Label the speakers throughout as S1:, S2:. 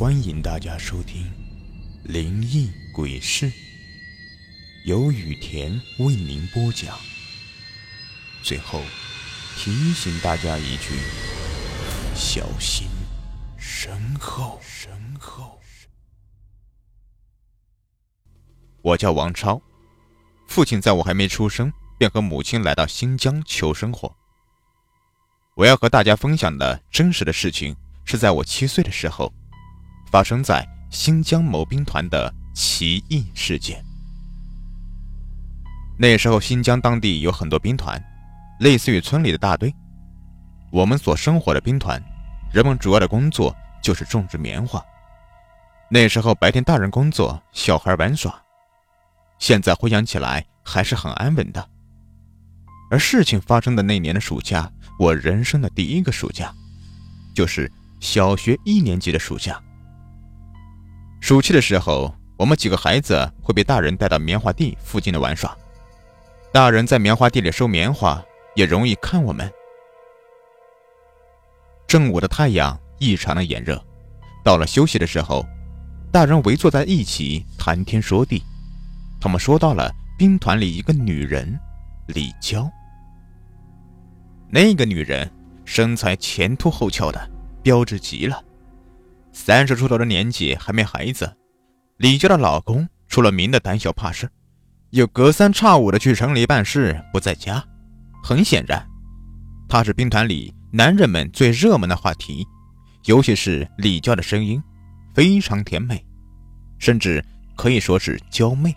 S1: 欢迎大家收听《灵异鬼事》，由雨田为您播讲。最后提醒大家一句：小心身后。身后。我叫王超，父亲在我还没出生便和母亲来到新疆求生活。我要和大家分享的真实的事情，是在我七岁的时候。发生在新疆某兵团的奇异事件。那时候，新疆当地有很多兵团，类似于村里的大队。我们所生活的兵团，人们主要的工作就是种植棉花。那时候白天大人工作，小孩玩耍。现在回想起来，还是很安稳的。而事情发生的那年的暑假，我人生的第一个暑假，就是小学一年级的暑假。暑期的时候，我们几个孩子会被大人带到棉花地附近的玩耍。大人在棉花地里收棉花，也容易看我们。正午的太阳异常的炎热，到了休息的时候，大人围坐在一起谈天说地。他们说到了兵团里一个女人，李娇。那个女人身材前凸后翘的，标致极了。三十出头的年纪还没孩子，李娇的老公出了名的胆小怕事，又隔三差五的去城里办事不在家。很显然，他是兵团里男人们最热门的话题，尤其是李娇的声音非常甜美，甚至可以说是娇媚。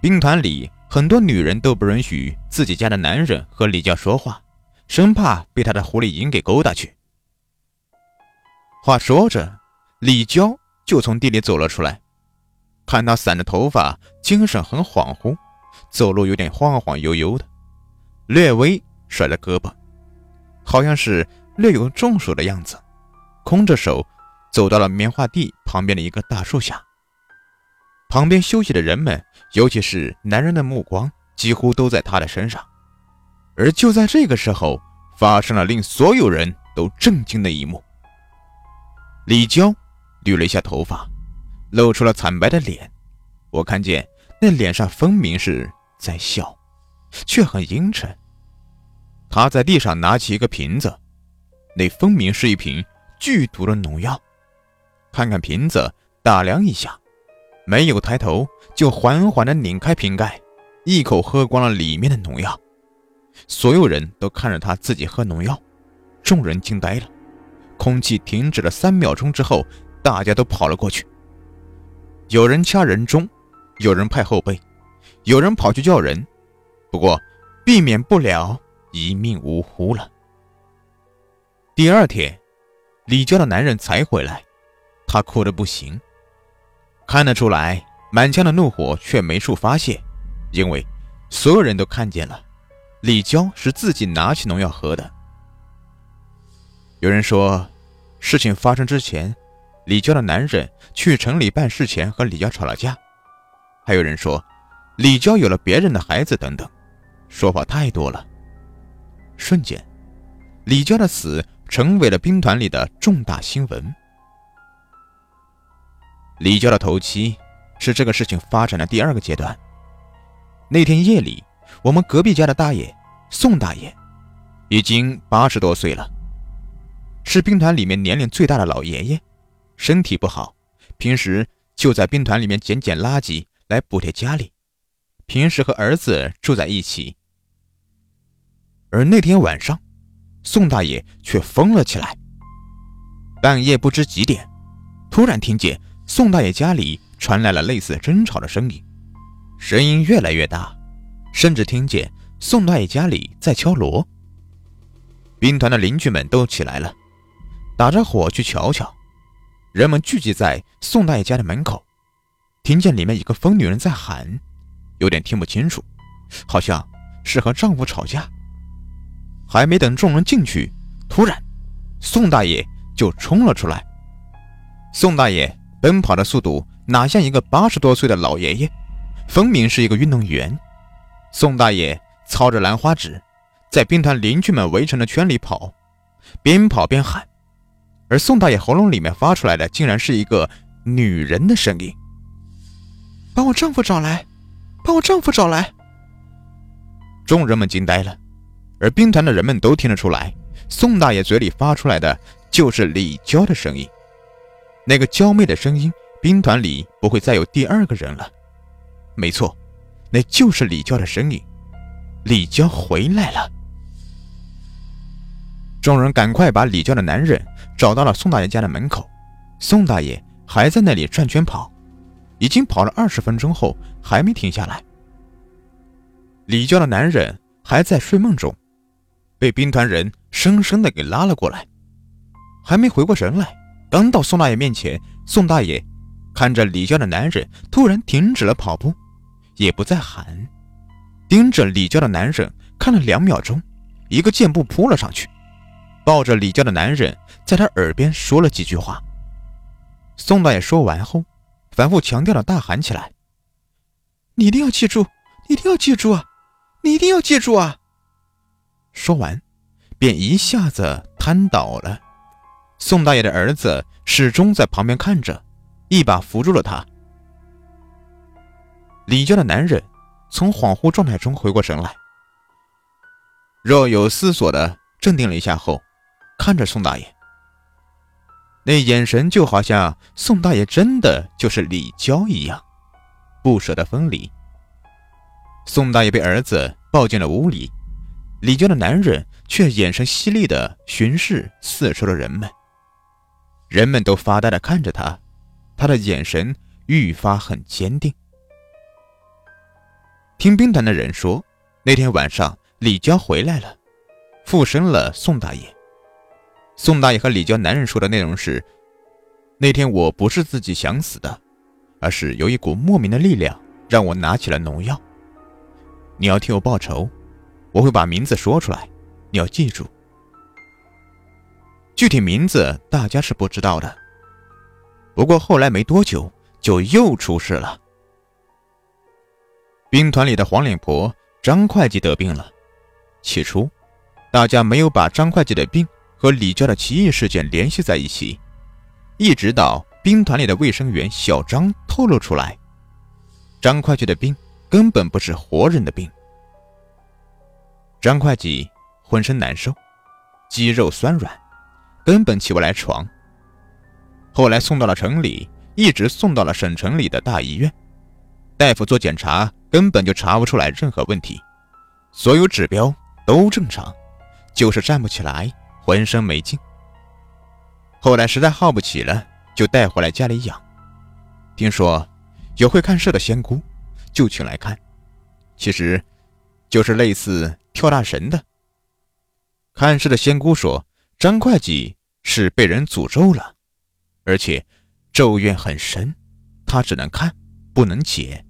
S1: 兵团里很多女人都不允许自己家的男人和李娇说话，生怕被他的狐狸精给勾搭去。话说着，李娇就从地里走了出来。看她散着头发，精神很恍惚，走路有点晃晃悠悠的，略微甩着胳膊，好像是略有中暑的样子。空着手走到了棉花地旁边的一个大树下。旁边休息的人们，尤其是男人的目光几乎都在她的身上。而就在这个时候，发生了令所有人都震惊的一幕。李娇捋了一下头发，露出了惨白的脸。我看见那脸上分明是在笑，却很阴沉。她在地上拿起一个瓶子，那分明是一瓶剧毒的农药。看看瓶子，打量一下，没有抬头，就缓缓地拧开瓶盖，一口喝光了里面的农药。所有人都看着他自己喝农药，众人惊呆了。空气停止了三秒钟之后，大家都跑了过去。有人掐人中，有人派后背，有人跑去叫人，不过避免不了一命呜呼了。第二天，李娇的男人才回来，他哭得不行。看得出来，满腔的怒火却没处发泄，因为所有人都看见了，李娇是自己拿起农药喝的。有人说，事情发生之前，李娇的男人去城里办事前和李娇吵了架。还有人说，李娇有了别人的孩子等等，说法太多了。瞬间，李娇的死成为了兵团里的重大新闻。李娇的头七是这个事情发展的第二个阶段。那天夜里，我们隔壁家的大爷宋大爷已经八十多岁了。是兵团里面年龄最大的老爷爷，身体不好，平时就在兵团里面捡捡垃圾来补贴家里。平时和儿子住在一起，而那天晚上，宋大爷却疯了起来。半夜不知几点，突然听见宋大爷家里传来了类似争吵的声音，声音越来越大，甚至听见宋大爷家里在敲锣。兵团的邻居们都起来了。打着火去瞧瞧，人们聚集在宋大爷家的门口，听见里面一个疯女人在喊，有点听不清楚，好像是和丈夫吵架。还没等众人进去，突然，宋大爷就冲了出来。宋大爷奔跑的速度哪像一个八十多岁的老爷爷，分明是一个运动员。宋大爷操着兰花指，在兵团邻居们围成的圈里跑，边跑边喊。而宋大爷喉咙里面发出来的竟然是一个女人的声音：“
S2: 把我丈夫找来，把我丈夫找来！”
S1: 众人们惊呆了，而兵团的人们都听得出来，宋大爷嘴里发出来的就是李娇的声音。那个娇媚的声音，兵团里不会再有第二个人了。没错，那就是李娇的声音。李娇回来了。众人赶快把李娇的男人找到了宋大爷家的门口，宋大爷还在那里转圈跑，已经跑了二十分钟后还没停下来。李娇的男人还在睡梦中，被兵团人生生的给拉了过来，还没回过神来，刚到宋大爷面前，宋大爷看着李娇的男人突然停止了跑步，也不再喊，盯着李娇的男人看了两秒钟，一个箭步扑了上去。抱着李娇的男人在他耳边说了几句话。宋大爷说完后，反复强调的大喊起来：“
S2: 你一定要记住，你一定要记住啊！你一定要记住啊！”
S1: 说完，便一下子瘫倒了。宋大爷的儿子始终在旁边看着，一把扶住了他。李家的男人从恍惚状态中回过神来，若有思索的镇定了一下后。看着宋大爷，那眼神就好像宋大爷真的就是李娇一样，不舍得分离。宋大爷被儿子抱进了屋里，李娇的男人却眼神犀利的巡视四周的人们，人们都发呆的看着他，他的眼神愈发很坚定。听兵团的人说，那天晚上李娇回来了，附身了宋大爷。宋大爷和李娇男人说的内容是：那天我不是自己想死的，而是有一股莫名的力量让我拿起了农药。你要替我报仇，我会把名字说出来，你要记住。具体名字大家是不知道的。不过后来没多久就又出事了。兵团里的黄脸婆张会计得病了。起初，大家没有把张会计的病。和李家的奇异事件联系在一起，一直到兵团里的卫生员小张透露出来，张会计的病根本不是活人的病。张会计浑身难受，肌肉酸软，根本起不来床。后来送到了城里，一直送到了省城里的大医院，大夫做检查根本就查不出来任何问题，所有指标都正常，就是站不起来。浑身没劲，后来实在耗不起了，就带回来家里养。听说有会看事的仙姑，就请来看，其实就是类似跳大神的。看事的仙姑说，张会计是被人诅咒了，而且咒怨很深，他只能看，不能解，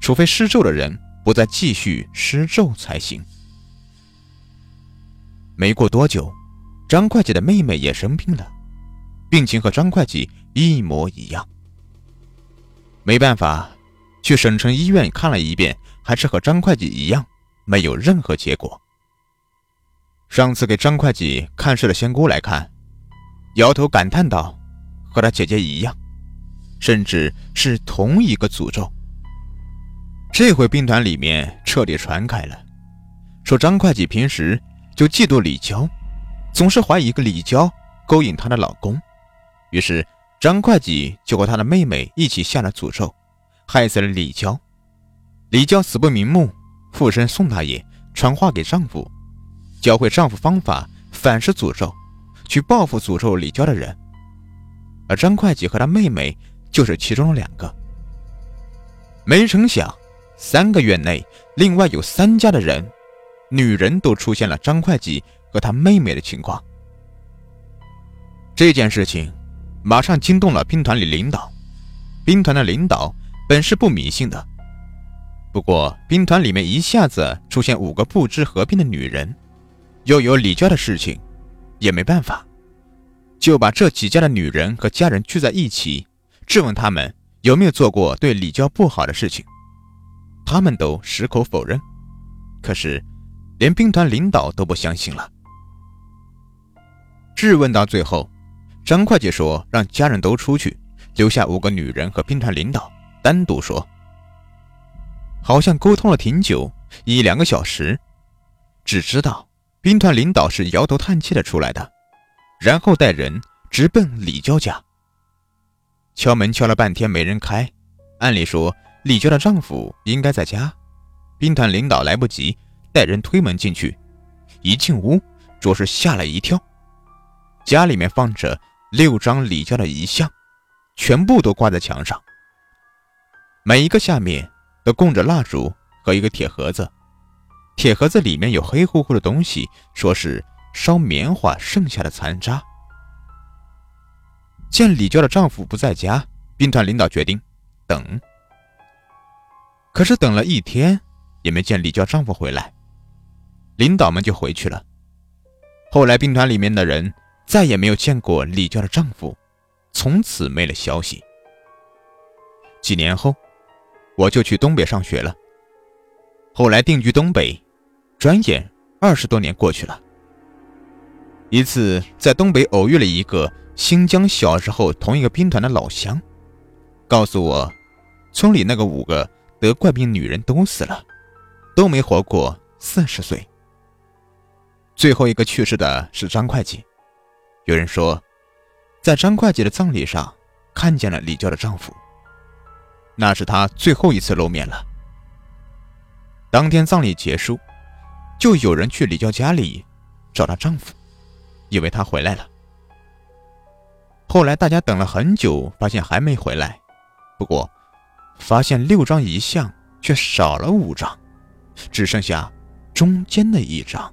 S1: 除非施咒的人不再继续施咒才行。没过多久，张会计的妹妹也生病了，病情和张会计一模一样。没办法，去省城医院看了一遍，还是和张会计一样，没有任何结果。上次给张会计看事的仙姑来看，摇头感叹道：“和他姐姐一样，甚至是同一个诅咒。”这回兵团里面彻底传开了，说张会计平时。就嫉妒李娇，总是怀疑一个李娇勾引她的老公，于是张会计就和他的妹妹一起下了诅咒，害死了李娇。李娇死不瞑目，附身宋大爷，传话给丈夫，教会丈夫方法反噬诅咒，去报复诅咒李娇的人。而张会计和他妹妹就是其中的两个。没成想，三个月内，另外有三家的人。女人都出现了张会计和他妹妹的情况，这件事情马上惊动了兵团里领导。兵团的领导本是不迷信的，不过兵团里面一下子出现五个不知合并的女人，又有李娇的事情，也没办法，就把这几家的女人和家人聚在一起，质问他们有没有做过对李娇不好的事情，他们都矢口否认。可是。连兵团领导都不相信了。质问到最后，张会计说让家人都出去，留下五个女人和兵团领导单独说。好像沟通了挺久，一两个小时，只知道兵团领导是摇头叹气的出来的，然后带人直奔李娇家。敲门敲了半天没人开，按理说李娇的丈夫应该在家，兵团领导来不及带人推门进去，一进屋着实吓了一跳。家里面放着六张李娇的遗像，全部都挂在墙上，每一个下面都供着蜡烛和一个铁盒子，铁盒子里面有黑乎乎的东西，说是烧棉花剩下的残渣。见李娇的丈夫不在家，兵团领导决定等。可是等了一天也没见李娇丈夫回来，领导们就回去了。后来兵团里面的人。再也没有见过李娇的丈夫，从此没了消息。几年后，我就去东北上学了。后来定居东北，转眼二十多年过去了。一次在东北偶遇了一个新疆小时候同一个兵团的老乡，告诉我，村里那个五个得怪病女人都死了，都没活过四十岁。最后一个去世的是张会计。有人说，在张会计的葬礼上看见了李娇的丈夫，那是她最后一次露面了。当天葬礼结束，就有人去李娇家里找她丈夫，以为他回来了。后来大家等了很久，发现还没回来。不过，发现六张遗像却少了五张，只剩下中间的一张。